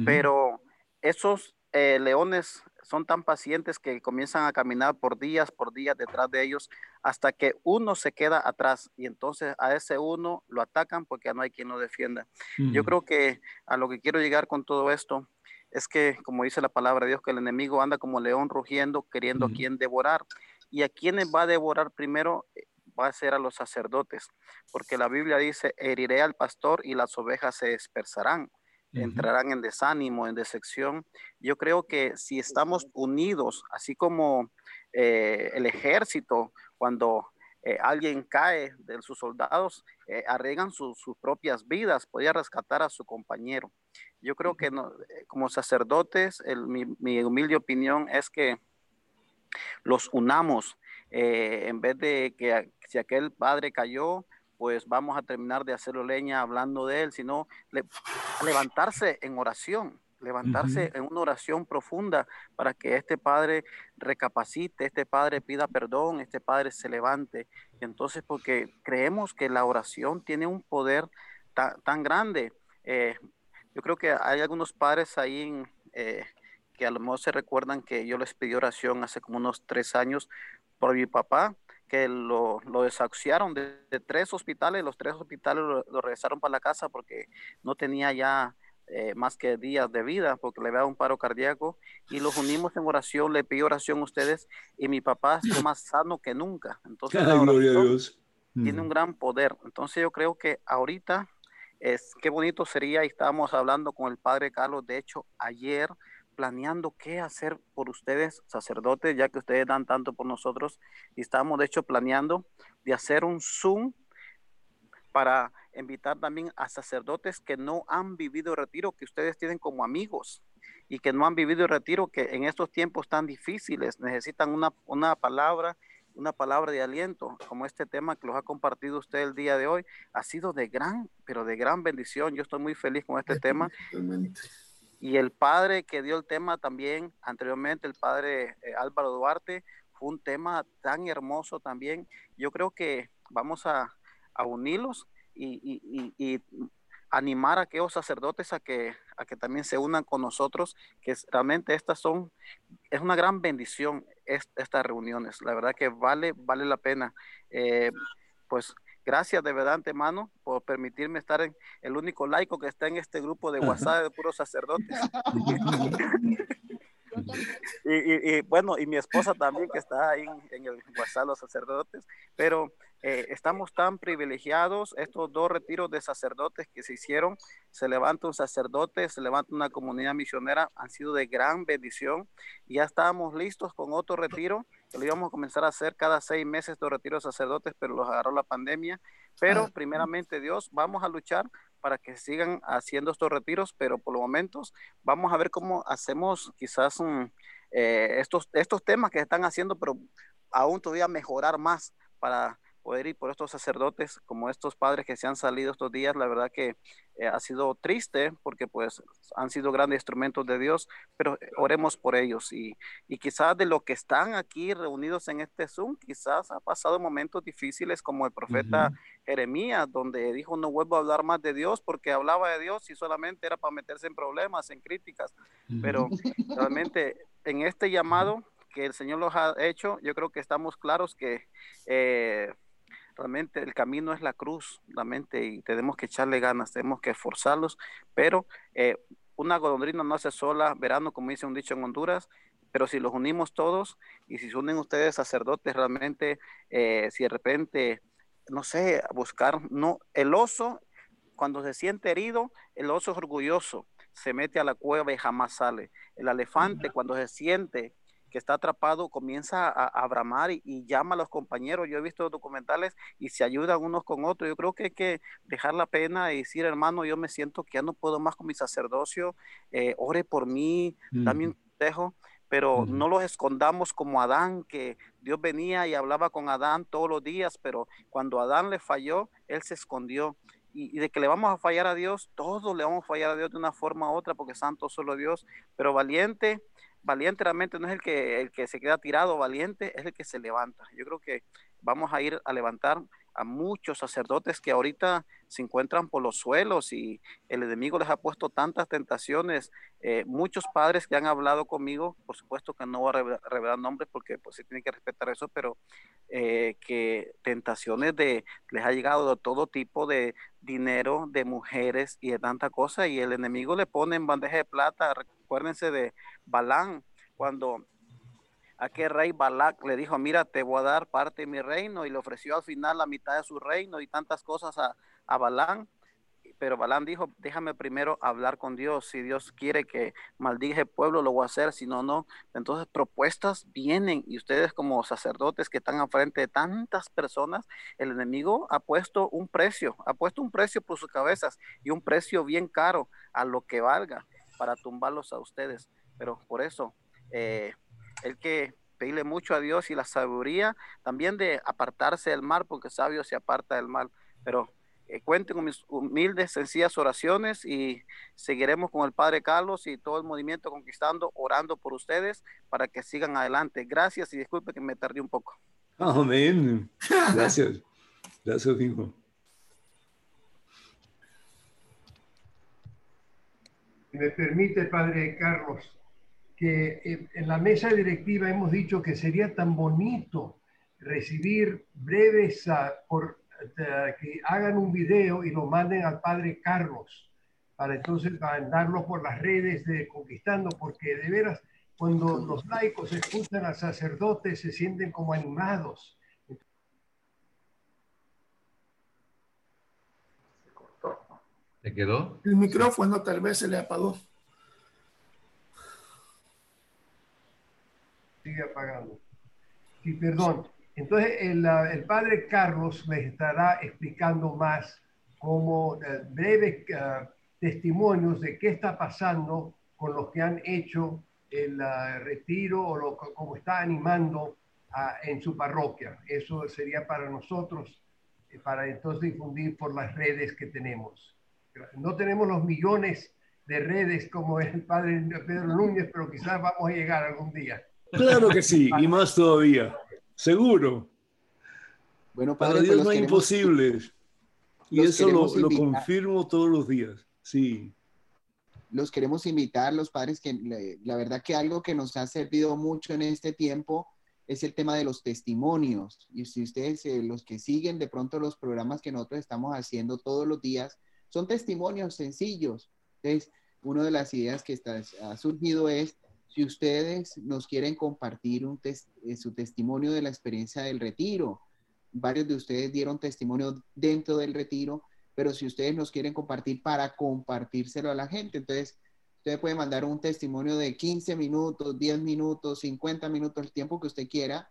Pero esos eh, leones son tan pacientes que comienzan a caminar por días, por días detrás de ellos, hasta que uno se queda atrás y entonces a ese uno lo atacan porque no hay quien lo defienda. Yo creo que a lo que quiero llegar con todo esto es que, como dice la palabra de Dios, que el enemigo anda como león rugiendo, queriendo a quien devorar. Y a quienes va a devorar primero eh, va a ser a los sacerdotes, porque la Biblia dice, heriré al pastor y las ovejas se dispersarán entrarán en desánimo, en decepción. Yo creo que si estamos unidos, así como eh, el ejército, cuando eh, alguien cae de sus soldados, eh, arreglan sus propias vidas, podía rescatar a su compañero. Yo creo que como sacerdotes, mi, humilde opinión es que los unamos, en vez de que si aquel padre cayó, pues vamos a terminar de hacerlo leña hablando de él, sino levantarse en oración, levantarse en una oración profunda para que este Padre recapacite, este Padre pida perdón, este Padre se levante. entonces, porque creemos que la oración tiene un poder tan grande. Eh, yo creo que hay algunos padres ahí eh, que a lo mejor se recuerdan que yo les pedí oración hace como unos tres años por mi papá que lo, lo desahuciaron de, tres hospitales, los tres hospitales lo, regresaron para la casa porque no tenía ya eh, más que días de vida, porque le dado un paro cardíaco, y los unimos en oración, le pido oración a ustedes, y mi papá está [laughs] más sano que nunca. Entonces, tiene un gran poder. Entonces, yo creo que ahorita es qué bonito sería, y estábamos hablando con el padre Carlos, de hecho, ayer planeando qué hacer por ustedes, sacerdotes, ya que ustedes dan tanto por nosotros. Y estamos, de hecho, planeando de hacer un Zoom para invitar también a sacerdotes que no han vivido retiro, que ustedes tienen como amigos y que no han vivido retiro, que en estos tiempos tan difíciles necesitan una, una palabra, una palabra de aliento, como este tema que los ha compartido usted el día de hoy, ha sido de gran, pero de gran bendición. Yo estoy muy feliz con este tema. Y el padre que dio el tema también anteriormente, el padre eh, Álvaro Duarte, fue un tema tan hermoso también. Yo creo que vamos a, unirlos y, animar a aquellos sacerdotes a que, a que también se unan con nosotros, que realmente estas son, es una gran bendición estas reuniones. La verdad que vale, vale la pena. Eh, pues Gracias de verdad antemano por permitirme estar en el único laico que está en este grupo de WhatsApp de puros sacerdotes. [laughs] [laughs] y, bueno, y mi esposa también que está ahí en, el WhatsApp de los sacerdotes, pero eh, estamos tan privilegiados, estos dos retiros de sacerdotes que se hicieron, se levanta un sacerdote, se levanta una comunidad misionera, han sido de gran bendición. Ya estábamos listos con otro retiro lo íbamos a comenzar a hacer cada seis meses de retiro de sacerdotes, pero los agarró la pandemia. Pero ah. primeramente Dios, vamos a luchar para que sigan haciendo estos retiros, pero por los momentos vamos a ver cómo hacemos quizás eh, estos, estos temas que están haciendo, pero aún todavía mejorar más para poder ir por estos sacerdotes como estos padres que se han salido estos días, la verdad que eh, ha sido triste porque pues han sido grandes instrumentos de Dios, pero eh, oremos por ellos. Y, y quizás de lo que están aquí reunidos en este Zoom, quizás ha pasado momentos difíciles como el profeta Jeremías, donde dijo no vuelvo a hablar más de Dios porque hablaba de Dios y solamente era para meterse en problemas, en críticas, pero [laughs] realmente en este llamado que el Señor los ha hecho, yo creo que estamos claros que eh, realmente el camino es la cruz, la mente, y tenemos que echarle ganas, tenemos que esforzarlos, pero eh, una golondrina no hace sola verano, como dice un dicho en Honduras, pero si los unimos todos y si se unen ustedes sacerdotes, realmente, eh, si de repente, no sé, buscar, no, el oso, cuando se siente herido, el oso es orgulloso, se mete a la cueva y jamás sale. El elefante, cuando se siente que está atrapado comienza a, a bramar y, llama a los compañeros. Yo he visto documentales y se ayudan unos con otros. Yo creo que hay que dejar la pena y decir, hermano, yo me siento que ya no puedo más con mi sacerdocio, eh, ore por mí, dame un consejo pero no los escondamos como Adán, que Dios venía y hablaba con Adán todos los días, pero cuando Adán le falló, él se escondió. Y, y, de que le vamos a fallar a Dios, todos le vamos a fallar a Dios de una forma u otra, porque santo solo Dios, pero valiente valiente realmente no es el que, el que se queda tirado, valiente es el que se levanta. Yo creo que vamos a ir a levantar a muchos sacerdotes que ahorita se encuentran por los suelos y el enemigo les ha puesto tantas tentaciones. Eh, muchos padres que han hablado conmigo, por supuesto que no voy a revelar, nombres porque pues se tiene que respetar eso, pero eh, que tentaciones de les ha llegado de todo tipo de dinero, de mujeres y de tanta cosa y el enemigo le pone en bandeja de plata. Recuérdense de Balán cuando aquel rey Balak le dijo, mira, te voy a dar parte de mi reino y le ofreció al final la mitad de su reino y tantas cosas a, a Balán. Pero Balán dijo, déjame primero hablar con Dios. Si Dios quiere que maldiga el pueblo, lo voy a hacer. Si no, no. Entonces propuestas vienen y ustedes como sacerdotes que están al frente de tantas personas, el enemigo ha puesto un precio, ha puesto un precio por sus cabezas y un precio bien caro a lo que valga para tumbarlos a ustedes. Pero por eso, eh, el que pedirle mucho a Dios y la sabiduría también de apartarse del mal, porque sabio se aparta del mal. Pero eh, cuenten con mis humildes, sencillas oraciones y seguiremos con el Padre Carlos y todo el movimiento Conquistando, orando por ustedes para que sigan adelante. Gracias y disculpe que me tardé un poco. Amén. Gracias. Gracias, hijo. Me permite, Padre Carlos, que en la mesa directiva hemos dicho que sería tan bonito recibir breves ah, por, ah, que hagan un video y lo manden al padre Carlos para entonces mandarlo por las redes de Conquistando, porque de veras, cuando los laicos escuchan al sacerdote se sienten como animados. ¿Se quedó? El micrófono tal vez se le apagó. sigue apagando. Sí, perdón. Entonces, el, el, padre Carlos les estará explicando más como eh, breves uh, testimonios de qué está pasando con los que han hecho el uh, retiro o lo, como está animando uh, en su parroquia. Eso sería para nosotros, eh, para entonces difundir por las redes que tenemos. No tenemos los millones de redes como el padre Pedro Núñez, pero quizás vamos a llegar algún día. Claro que sí, y más todavía. Seguro. Bueno, Para Dios no hay imposibles. [laughs] Y eso lo, lo, confirmo todos los días. Sí. Los queremos invitar, los padres, que la verdad que algo que nos ha servido mucho en este tiempo es el tema de los testimonios. Y si ustedes, eh, los que siguen de pronto los programas que nosotros estamos haciendo todos los días, son testimonios sencillos. Entonces, una de las ideas que está, ha surgido es si ustedes nos quieren compartir un eh, su testimonio de la experiencia del retiro, varios de ustedes dieron testimonio dentro del retiro, pero si ustedes nos quieren compartir para compartírselo a la gente, entonces usted puede mandar un testimonio de 15 minutos, 10 minutos, 50 minutos, el tiempo que usted quiera,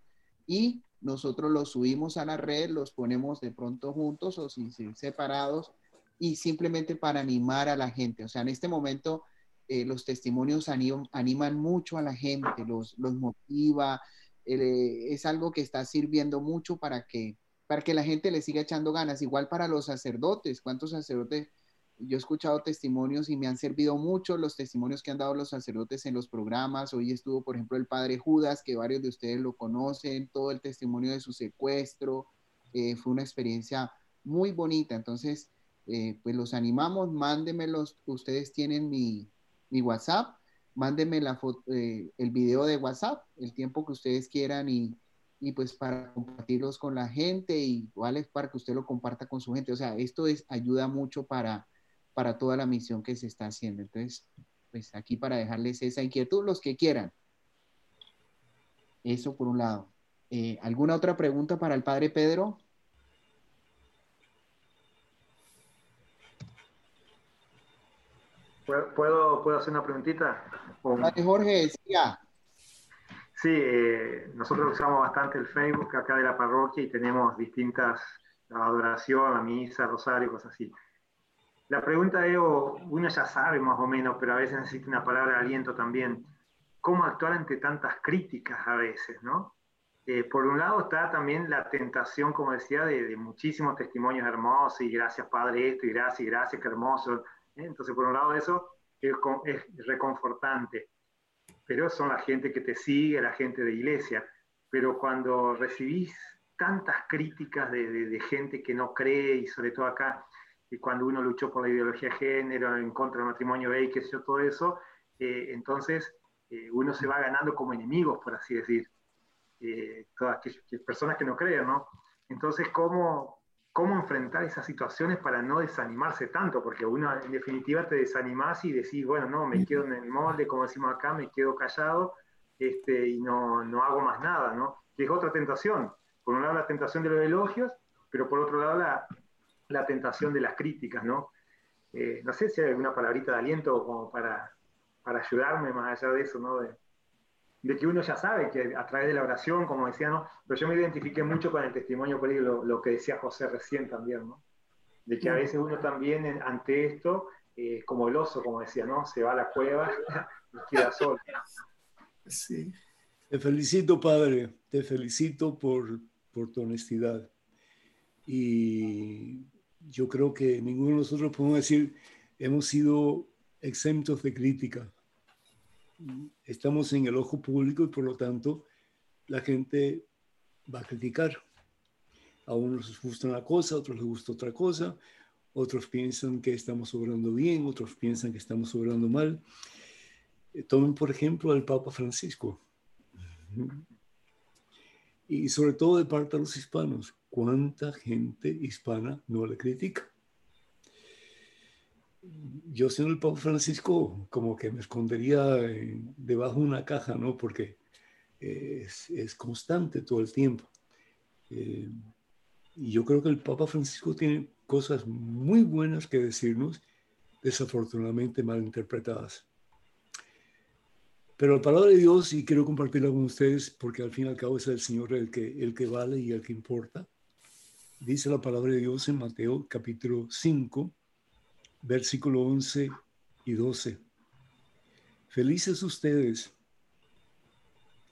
y nosotros los subimos a la red, los ponemos de pronto juntos o sin separados, y simplemente para animar a la gente. O sea, en este momento eh, los testimonios animan, mucho a la gente, los, los motiva, eh, es algo que está sirviendo mucho para que, para que la gente le siga echando ganas. Igual para los sacerdotes, ¿cuántos sacerdotes? Yo he escuchado testimonios y me han servido mucho los testimonios que han dado los sacerdotes en los programas. Hoy estuvo, por ejemplo, el padre Judas, que varios de ustedes lo conocen, todo el testimonio de su secuestro. Eh, fue una experiencia muy bonita. Entonces, pues los animamos, mándenmelos. Ustedes tienen mi, mi WhatsApp, mándenme la foto, eh, el video de WhatsApp, el tiempo que ustedes quieran y, y, pues para compartirlos con la gente y es para que usted lo comparta con su gente. O sea, esto es, ayuda mucho para, para toda la misión que se está haciendo. Entonces, pues aquí para dejarles esa inquietud, los que quieran. Eso por un lado. Eh, ¿Alguna otra pregunta para el padre Pedro? ¿Puedo, ¿Puedo hacer una preguntita? Jorge, decía. Sí, eh, nosotros usamos bastante el Facebook acá de la parroquia y tenemos distintas adoración, a misa, rosario, cosas así. La pregunta es, uno ya sabe más o menos, pero a veces necesita una palabra de aliento también. ¿Cómo actuar ante tantas críticas a veces, no? Eh, por un lado está también la tentación, como decía, de, de, muchísimos testimonios hermosos y gracias Padre esto y gracias, gracias, qué hermoso. Entonces, por un lado, eso es, reconfortante. pero son la gente que te sigue, la gente de iglesia. Pero cuando recibís tantas críticas de, gente que no cree, y sobre todo acá, y cuando uno luchó por la ideología de género, en contra del matrimonio gay, sé yo, todo eso, eh, entonces eh, uno se va ganando como enemigos, por así decir, eh, todas aquellas personas que no creen, ¿no? Entonces, ¿cómo, ¿cómo enfrentar esas situaciones para no desanimarse tanto? Porque uno en definitiva te desanimas y decís, bueno, no, me quedo en el molde, como decimos acá, me quedo callado este, y no, no hago más nada, ¿no? Que es otra tentación. Por un lado la tentación de los elogios, pero por otro lado la, la tentación de las críticas, ¿no? Eh, no sé si hay alguna palabrita de aliento como para, para ayudarme más allá de eso, ¿no? De, que uno ya sabe que a través de la oración, como decía, ¿no? Pero yo me identifiqué mucho con el testimonio por ahí, lo, lo que decía José recién también, ¿no? De que a veces uno también ante esto, eh, como el oso, como decía, ¿no? Se va a la cueva [laughs] y queda solo. Sí. Te felicito, Padre, te felicito por, por tu honestidad. Y yo creo que ninguno de nosotros podemos decir hemos sido exentos de crítica. Estamos en el ojo público y por lo tanto la gente va a criticar. A unos les gusta una cosa, a otros les gusta otra cosa, otros piensan que estamos obrando bien, otros piensan que estamos obrando mal. Eh, tomen por ejemplo al Papa Francisco. Y sobre todo de parte de los hispanos. ¿Cuánta gente hispana no le critica? Yo siendo el Papa Francisco, como que me escondería debajo de una caja, ¿no? Porque es, es constante todo el tiempo. Eh, y yo creo que el Papa Francisco tiene cosas muy buenas que decirnos, desafortunadamente mal interpretadas. Pero la palabra de Dios, y quiero compartirla con ustedes, porque al fin y al cabo es el Señor el que, el que vale y el que importa. Dice la palabra de Dios en Mateo capítulo 5, versículo 11 y 12. Felices ustedes,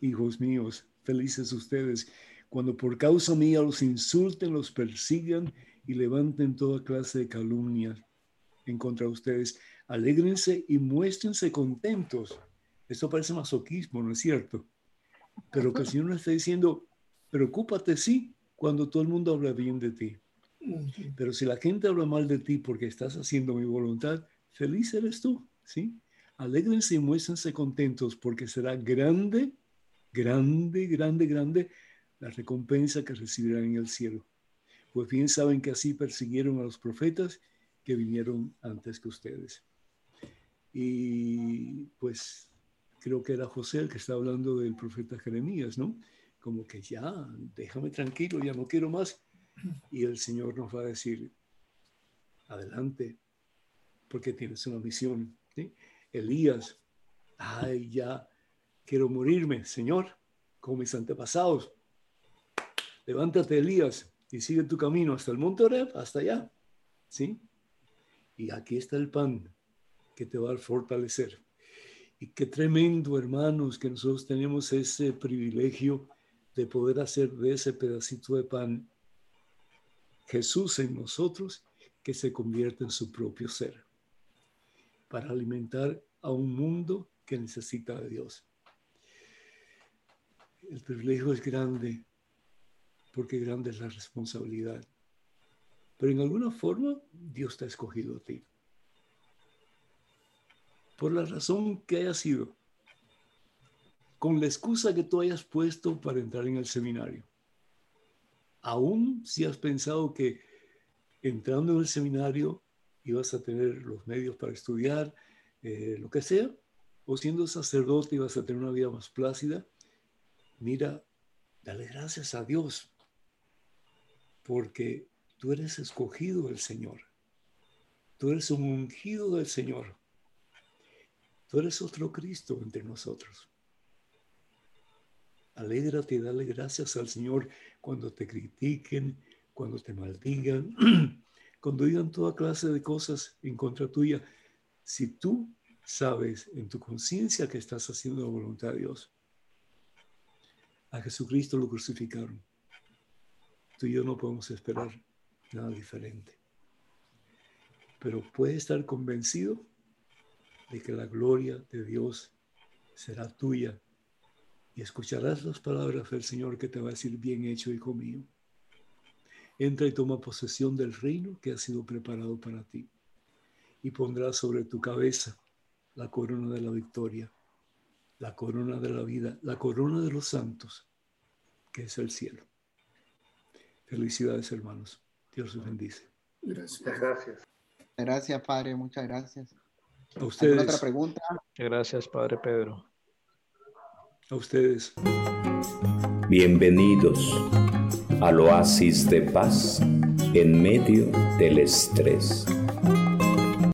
hijos míos, felices ustedes, cuando por causa mía los insulten, los persigan y levanten toda clase de calumnias en contra de ustedes. Alégrense y muéstrense contentos esto parece masoquismo, ¿no es cierto? Pero que el Señor nos está diciendo, preocúpate sí cuando todo el mundo habla bien de ti. Pero si la gente habla mal de ti porque estás haciendo mi voluntad, feliz eres tú, ¿sí? Alégrense y muéstrense contentos porque será grande, grande, grande, grande la recompensa que recibirán en el cielo. Pues bien saben que así persiguieron a los profetas que vinieron antes que ustedes. Y pues creo que era José el que está hablando del profeta Jeremías, ¿no? Como que ya, déjame tranquilo, ya no quiero más. Y el Señor nos va a decir, adelante, porque tienes una misión. Elías, ay, ya quiero morirme, Señor, como mis antepasados. Levántate, Elías, y sigue tu camino hasta el monte Oreb, hasta allá. ¿Sí? Y aquí está el pan que te va a fortalecer. Y qué tremendo, hermanos, que nosotros tenemos ese privilegio de poder hacer de ese pedacito de pan Jesús en nosotros que se convierte en su propio ser para alimentar a un mundo que necesita de Dios. El privilegio es grande porque grande es la responsabilidad. Pero en alguna forma Dios te ha escogido a ti por la razón que haya sido, con la excusa que tú hayas puesto para entrar en el seminario. Aún si has pensado que entrando en el seminario ibas a tener los medios para estudiar, eh, lo que sea, o siendo sacerdote ibas a tener una vida más plácida, mira, dale gracias a Dios, porque tú eres escogido del Señor. Tú eres un ungido del Señor. Tú eres otro Cristo entre nosotros. Alégrate y dale gracias al Señor cuando te critiquen, cuando te maldigan, [clears throat] cuando digan toda clase de cosas en contra tuya. Si tú sabes en tu conciencia que estás haciendo la voluntad de Dios, a Jesucristo lo crucificaron. Tú y yo no podemos esperar nada diferente. Pero puede estar convencido de que la gloria de Dios será tuya y escucharás las palabras del Señor que te va a decir, bien hecho, hijo mío. Entra y toma posesión del reino que ha sido preparado para ti y pondrás sobre tu cabeza la corona de la victoria, la corona de la vida, la corona de los santos, que es el cielo. Felicidades, hermanos. Dios los bendice. Gracias. Gracias. Gracias, Padre. Muchas gracias. A ustedes. otra pregunta? Gracias, Padre Pedro. Ustedes. Bienvenidos al oasis de paz en medio del estrés.